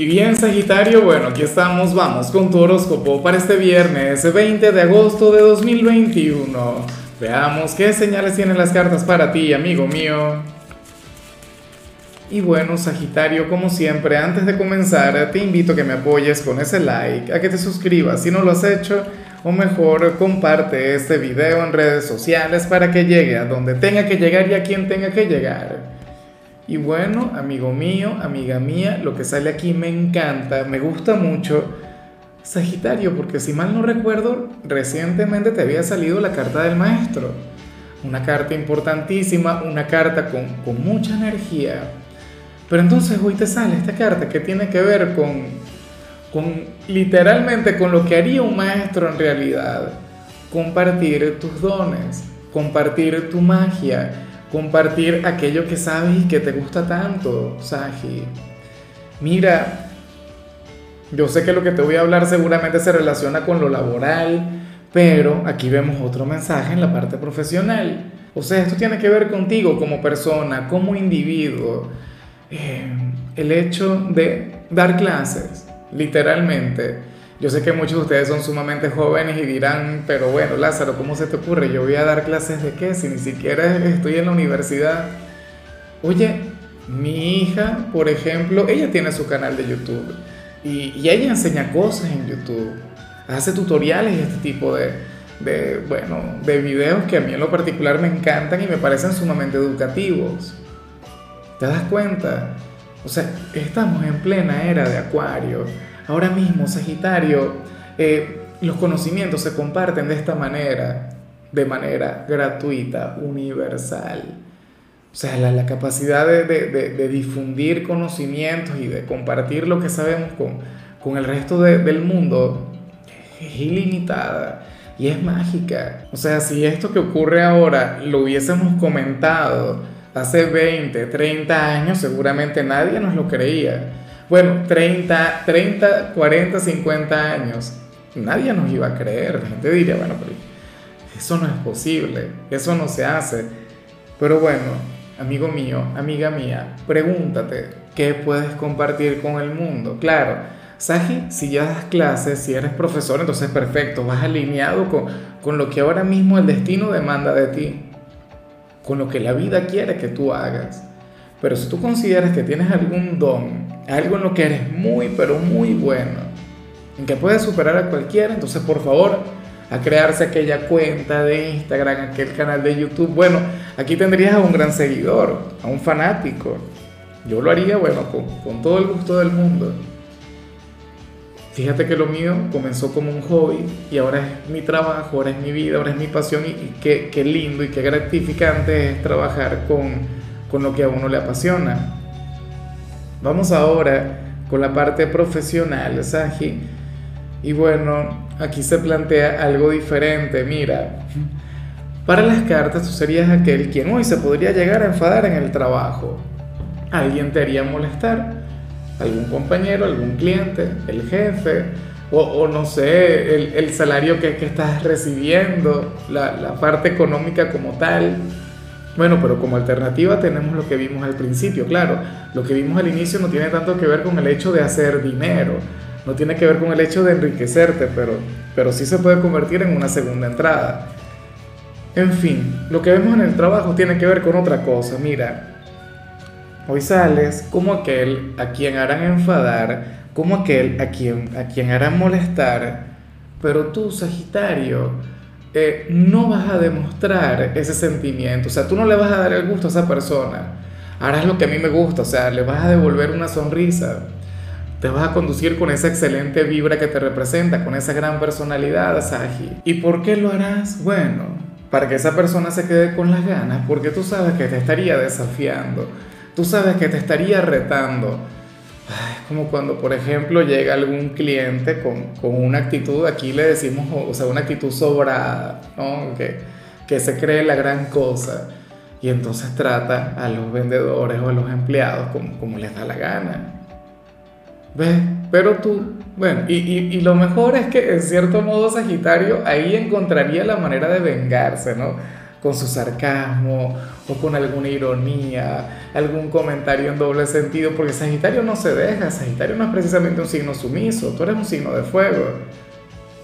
Y bien, Sagitario, bueno, aquí estamos, vamos con tu horóscopo para este viernes 20 de agosto de 2021. Veamos qué señales tienen las cartas para ti, amigo mío. Y bueno, Sagitario, como siempre, antes de comenzar, te invito a que me apoyes con ese like, a que te suscribas si no lo has hecho, o mejor, comparte este video en redes sociales para que llegue a donde tenga que llegar y a quien tenga que llegar. Y bueno, amigo mío, amiga mía, lo que sale aquí me encanta, me gusta mucho. Sagitario, porque si mal no recuerdo, recientemente te había salido la carta del maestro. Una carta importantísima, una carta con, mucha energía. Pero entonces hoy te sale esta carta que tiene que ver con, con literalmente con lo que haría un maestro en realidad. Compartir tus dones, compartir tu magia, compartir aquello que sabes y que te gusta tanto, Saji. Mira, yo sé que lo que te voy a hablar seguramente se relaciona con lo laboral, pero aquí vemos otro mensaje en la parte profesional. O sea, esto tiene que ver contigo como persona, como individuo. Eh, el hecho de dar clases, literalmente yo sé que muchos de ustedes son sumamente jóvenes y dirán, pero bueno, Lázaro, ¿cómo se te ocurre? Yo voy a dar clases de qué si ni siquiera estoy en la universidad. Oye, mi hija, por ejemplo, ella tiene su canal de YouTube y, ella enseña cosas en YouTube, hace tutoriales y este tipo de, de, bueno, de videos que a mí en lo particular me encantan y me parecen sumamente educativos. ¿Te das cuenta? O sea, estamos en plena era de Acuario Ahora mismo, Sagitario, eh, los conocimientos se comparten de esta manera, de manera gratuita, universal. O sea, la, capacidad de, difundir conocimientos y de compartir lo que sabemos con, el resto del mundo es ilimitada y es mágica. O sea, si esto que ocurre ahora lo hubiésemos comentado hace 20, 30 años, seguramente nadie nos lo creía. Bueno, 30, 30, 40, 50 años, nadie nos iba a creer. La gente diría, bueno, pero eso no es posible, eso no se hace. Pero bueno, amigo mío, amiga mía, pregúntate, ¿qué puedes compartir con el mundo? Claro, Saji, si ya das clases, si eres profesor, entonces perfecto, vas alineado con, con lo que ahora mismo el destino demanda de ti, con lo que la vida quiere que tú hagas. Pero si tú consideras que tienes algún don, algo en lo que eres muy, pero muy bueno, en que puedes superar a cualquiera, entonces por favor, a crearse aquella cuenta de Instagram, aquel canal de YouTube. Bueno, aquí tendrías a un gran seguidor, a un fanático. Yo lo haría, bueno, con, todo el gusto del mundo. Fíjate que lo mío comenzó como un hobby y ahora es mi trabajo, ahora es mi vida, ahora es mi pasión y, qué, qué lindo y qué gratificante es trabajar con con lo que a uno le apasiona. Vamos ahora con la parte profesional, Saji. Y bueno, aquí se plantea algo diferente. Mira, para las cartas tú serías aquel quien hoy se podría llegar a enfadar en el trabajo. Alguien te haría molestar, algún compañero, algún cliente, el jefe, o, no sé, el, salario que, estás recibiendo, la, la parte económica como tal. Bueno, pero como alternativa tenemos lo que vimos al principio, claro, lo que vimos al inicio no tiene tanto que ver con el hecho de hacer dinero, no tiene que ver con el hecho de enriquecerte, pero, pero sí se puede convertir en una segunda entrada. En fin, lo que vemos en el trabajo tiene que ver con otra cosa, mira, hoy sales como aquel a quien harán enfadar, como aquel a quien, a quien harán molestar, pero tú, Sagitario, eh, no vas a demostrar ese sentimiento, o sea, tú no le vas a dar el gusto a esa persona, harás lo que a mí me gusta, o sea, le vas a devolver una sonrisa, te vas a conducir con esa excelente vibra que te representa, con esa gran personalidad, Saji. ¿Y por qué lo harás? Bueno, para que esa persona se quede con las ganas, porque tú sabes que te estaría desafiando, tú sabes que te estaría retando como cuando, por ejemplo, llega algún cliente con, con, una actitud, aquí le decimos, o sea, una actitud sobrada, ¿no? Que, que se cree la gran cosa y entonces trata a los vendedores o a los empleados como, como les da la gana. ¿Ves? Pero tú, bueno, y, y, y, lo mejor es que en cierto modo Sagitario ahí encontraría la manera de vengarse, ¿no? Con su sarcasmo o con alguna ironía, algún comentario en doble sentido, porque Sagitario no se deja, Sagitario no es precisamente un signo sumiso, tú eres un signo de fuego,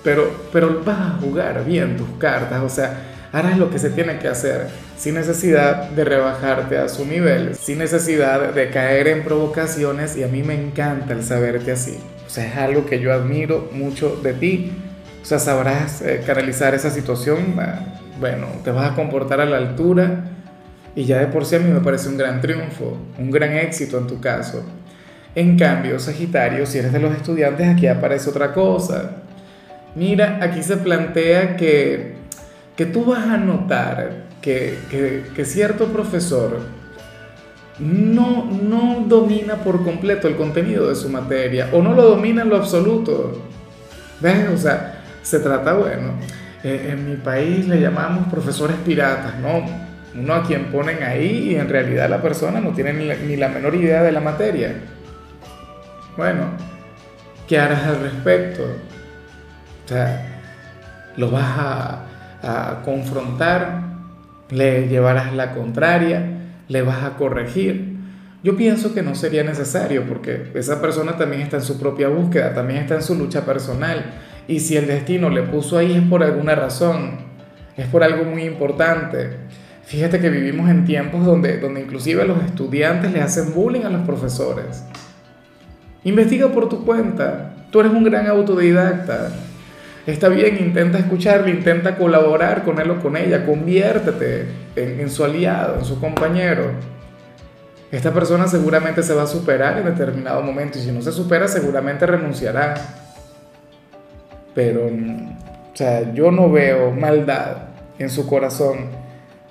pero, pero vas a jugar bien tus cartas, o sea, harás lo que se tiene que hacer, sin necesidad de rebajarte a su nivel, sin necesidad de caer en provocaciones y a mí me encanta el saberte así, o sea, es algo que yo admiro mucho de ti, o sea, sabrás eh, canalizar esa situación ah, bueno, te vas a comportar a la altura y ya de por sí a mí me parece un gran triunfo, un gran éxito en tu caso. En cambio, Sagitario, si eres de los estudiantes, aquí aparece otra cosa. Mira, aquí se plantea que, que tú vas a notar que, que, cierto profesor no, no domina por completo el contenido de su materia o no lo domina en lo absoluto. ¿Ves? O sea, se trata, bueno, eh, en mi país le llamamos profesores piratas, ¿no? Uno a quien ponen ahí y en realidad la persona no tiene ni la, menor idea de la materia. Bueno, ¿qué harás al respecto? O sea, lo vas a, a confrontar, le llevarás la contraria, le vas a corregir. Yo pienso que no sería necesario porque esa persona también está en su propia búsqueda, también está en su lucha personal y si el destino le puso ahí es por alguna razón, es por algo muy importante. Fíjate que vivimos en tiempos donde, donde inclusive los estudiantes le hacen bullying a los profesores. Investiga por tu cuenta. Tú eres un gran autodidacta. Está bien, intenta escucharle, intenta colaborar con él o con ella, conviértete en su aliado, en su compañero. Esta persona seguramente se va a superar en determinado momento y si no se supera seguramente renunciará pero, o sea, yo no veo maldad en su corazón.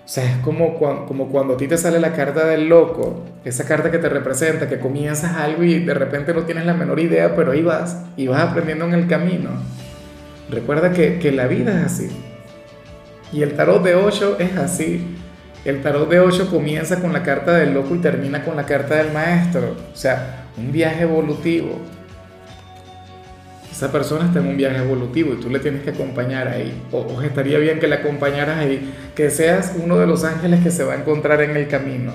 O sea, es como como cuando a ti te sale la carta del loco, esa carta que te representa, que comienzas algo y de repente no tienes la menor idea, pero ahí vas y vas aprendiendo en el camino. Recuerda que, que la vida es así. Y el tarot de 8 es así. El tarot de 8 comienza con la carta del loco y termina con la carta del maestro. O sea, un viaje evolutivo esa persona está en un viaje evolutivo y tú le tienes que acompañar ahí. O, estaría bien que le acompañaras ahí, que seas uno de los ángeles que se va a encontrar en el camino.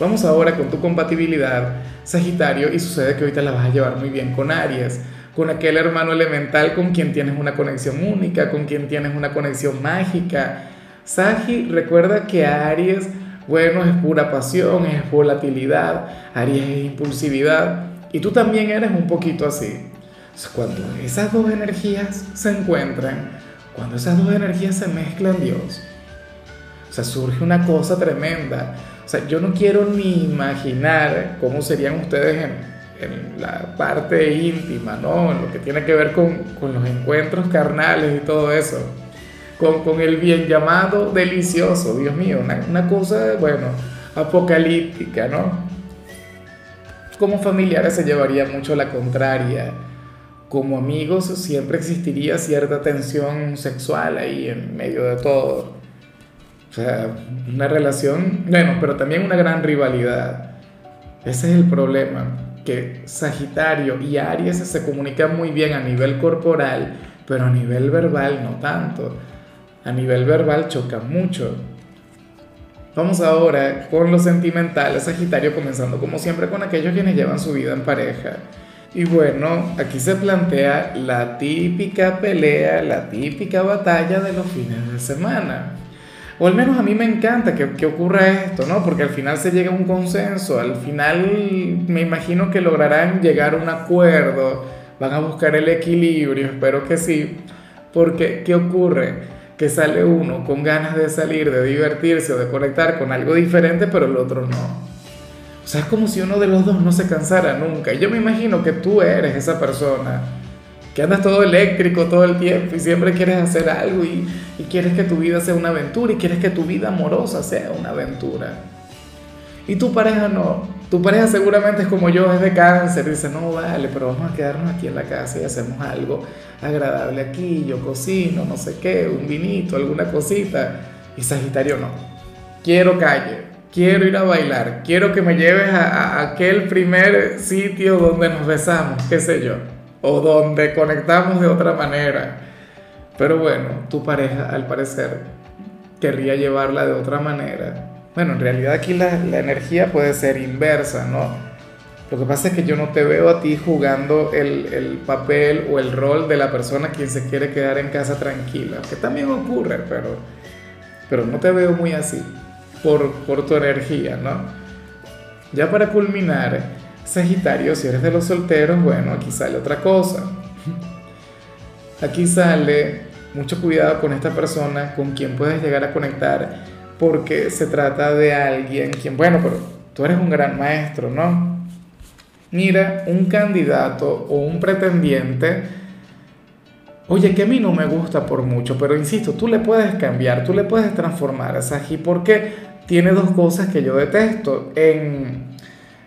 Vamos ahora con tu compatibilidad, Sagitario, y sucede que ahorita la vas a llevar muy bien con Aries, con aquel hermano elemental con quien tienes una conexión única, con quien tienes una conexión mágica. Sagi, recuerda que Aries, bueno, es pura pasión, es volatilidad, Aries es impulsividad, y tú también eres un poquito así. Cuando esas dos energías se encuentran, cuando esas dos energías se mezclan, Dios, o sea, surge una cosa tremenda. O sea, yo no quiero ni imaginar cómo serían ustedes en, la parte íntima, ¿no? En lo que tiene que ver con, con los encuentros carnales y todo eso. Con, con, el bien llamado delicioso, Dios mío, una, una cosa, bueno, apocalíptica, ¿no? Como familiares se llevaría mucho la contraria como amigos siempre existiría cierta tensión sexual ahí en medio de todo. O sea, una relación, bueno, pero también una gran rivalidad. Ese es el problema, que Sagitario y Aries se comunican muy bien a nivel corporal, pero a nivel verbal no tanto. A nivel verbal chocan mucho. Vamos ahora con lo sentimental, Sagitario comenzando como siempre con aquellos quienes llevan su vida en pareja. Y bueno, aquí se plantea la típica pelea, la típica batalla de los fines de semana. O al menos a mí me encanta que, ocurra esto, ¿no? Porque al final se llega a un consenso, al final me imagino que lograrán llegar a un acuerdo, van a buscar el equilibrio, espero que sí. Porque, ¿qué ocurre? Que sale uno con ganas de salir, de divertirse o de conectar con algo diferente, pero el otro no. Sea, es como si uno de los dos no se cansara nunca. Yo me imagino que tú eres esa persona que andas todo eléctrico todo el tiempo y siempre quieres hacer algo y, y quieres que tu vida sea una aventura y quieres que tu vida amorosa sea una aventura. Y tu pareja no. Tu pareja seguramente es como yo, es de cáncer. Dice, no, vale, pero vamos a quedarnos aquí en la casa y hacemos algo agradable aquí. Yo cocino, no sé qué, un vinito, alguna cosita. Y Sagitario no. Quiero calle quiero ir a bailar, quiero que me lleves a, aquel primer sitio donde nos besamos, qué sé yo, o donde conectamos de otra manera. Pero bueno, tu pareja al parecer querría llevarla de otra manera. Bueno, en realidad aquí la, la energía puede ser inversa, ¿no? Lo que pasa es que yo no te veo a ti jugando el, el, papel o el rol de la persona quien se quiere quedar en casa tranquila, que también ocurre, pero, pero no te veo muy así por, por tu energía, ¿no? Ya para culminar, Sagitario, si eres de los solteros, bueno, aquí sale otra cosa. Aquí sale mucho cuidado con esta persona con quien puedes llegar a conectar, porque se trata de alguien quien, bueno, pero tú eres un gran maestro, ¿no? Mira, un candidato o un pretendiente, oye, que a mí no me gusta por mucho, pero insisto, tú le puedes cambiar, tú le puedes transformar a Saji, porque tiene dos cosas que yo detesto en,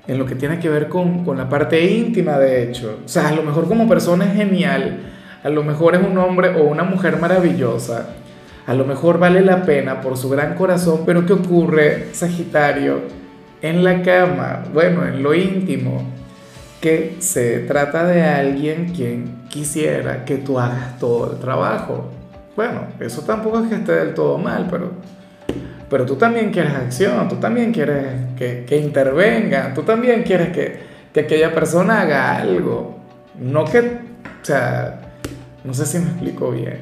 en lo que tiene que ver con, con la parte íntima, de hecho. O sea, a lo mejor como persona es genial, a lo mejor es un hombre o una mujer maravillosa, a lo mejor vale la pena por su gran corazón, pero ¿qué ocurre, Sagitario? En la cama, bueno, en lo íntimo, que se trata de alguien quien quisiera que tú hagas todo el trabajo. Bueno, eso tampoco es que esté del todo mal, pero, pero tú también quieres acción, tú también quieres que, que intervenga, tú también quieres que, que aquella persona haga algo. No que, o sea, no sé si me explico bien.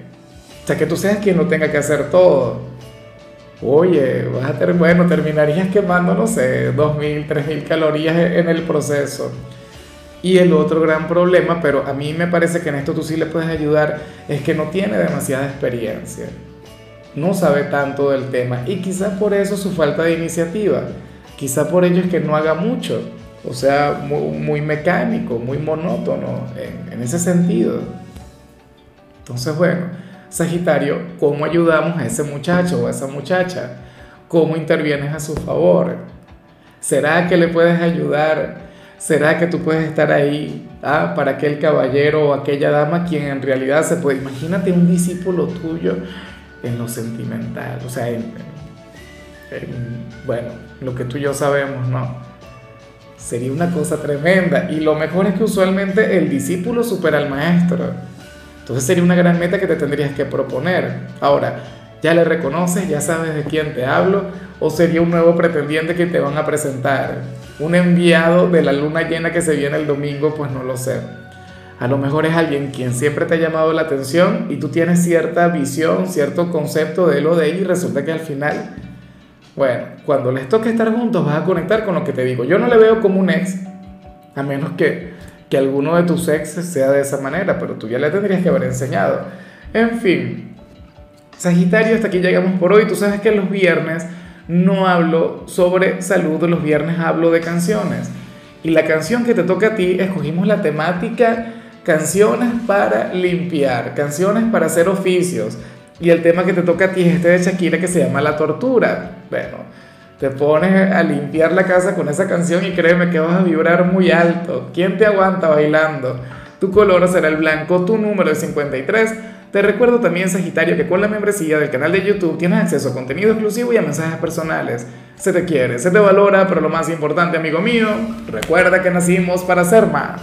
O sea, que tú seas quien no tenga que hacer todo. Oye, vas a ter bueno, terminarías quemando, no sé, 2.000, 3.000 calorías en el proceso. Y el otro gran problema, pero a mí me parece que en esto tú sí le puedes ayudar, es que no tiene demasiada experiencia. No sabe tanto del tema y quizás por eso su falta de iniciativa. Quizá por ello es que no haga mucho. O sea, muy, mecánico, muy monótono en, en ese sentido. Entonces, bueno, Sagitario, ¿cómo ayudamos a ese muchacho o a esa muchacha? ¿Cómo intervienes a su favor? ¿Será que le puedes ayudar? ¿Será que tú puedes estar ahí ah, para aquel caballero o aquella dama quien en realidad se puede... Imagínate un discípulo tuyo en lo sentimental, o sea, en, bueno, lo que tú y yo sabemos, ¿no? Sería una cosa tremenda. Y lo mejor es que usualmente el discípulo supera al maestro. Entonces sería una gran meta que te tendrías que proponer. Ahora, ya le reconoces, ya sabes de quién te hablo, o sería un nuevo pretendiente que te van a presentar un enviado de la luna llena que se viene el domingo, pues no lo sé. A lo mejor es alguien quien siempre te ha llamado la atención y tú tienes cierta visión, cierto concepto de lo de él y resulta que al final, bueno, cuando les toque estar juntos vas a conectar con lo que te digo. Yo no le veo como un ex, a menos que, que alguno de tus exes sea de esa manera, pero tú ya le tendrías que haber enseñado. En fin, Sagitario, hasta aquí llegamos por hoy. Tú sabes que los viernes no hablo sobre salud, los viernes hablo de canciones. Y la canción que te toca a ti, escogimos la temática canciones para limpiar, canciones para hacer oficios. Y el tema que te toca a ti es este de Shakira que se llama La Tortura. Bueno, te pones a limpiar la casa con esa canción y créeme que vas a vibrar muy alto. ¿Quién te aguanta bailando? Tu color será el blanco, tu número es 53. Te recuerdo también, Sagitario, que con la membresía del canal de YouTube tienes acceso a contenido exclusivo y a mensajes personales. Se te quiere, se te valora, pero lo más importante, amigo mío, recuerda que nacimos para ser más.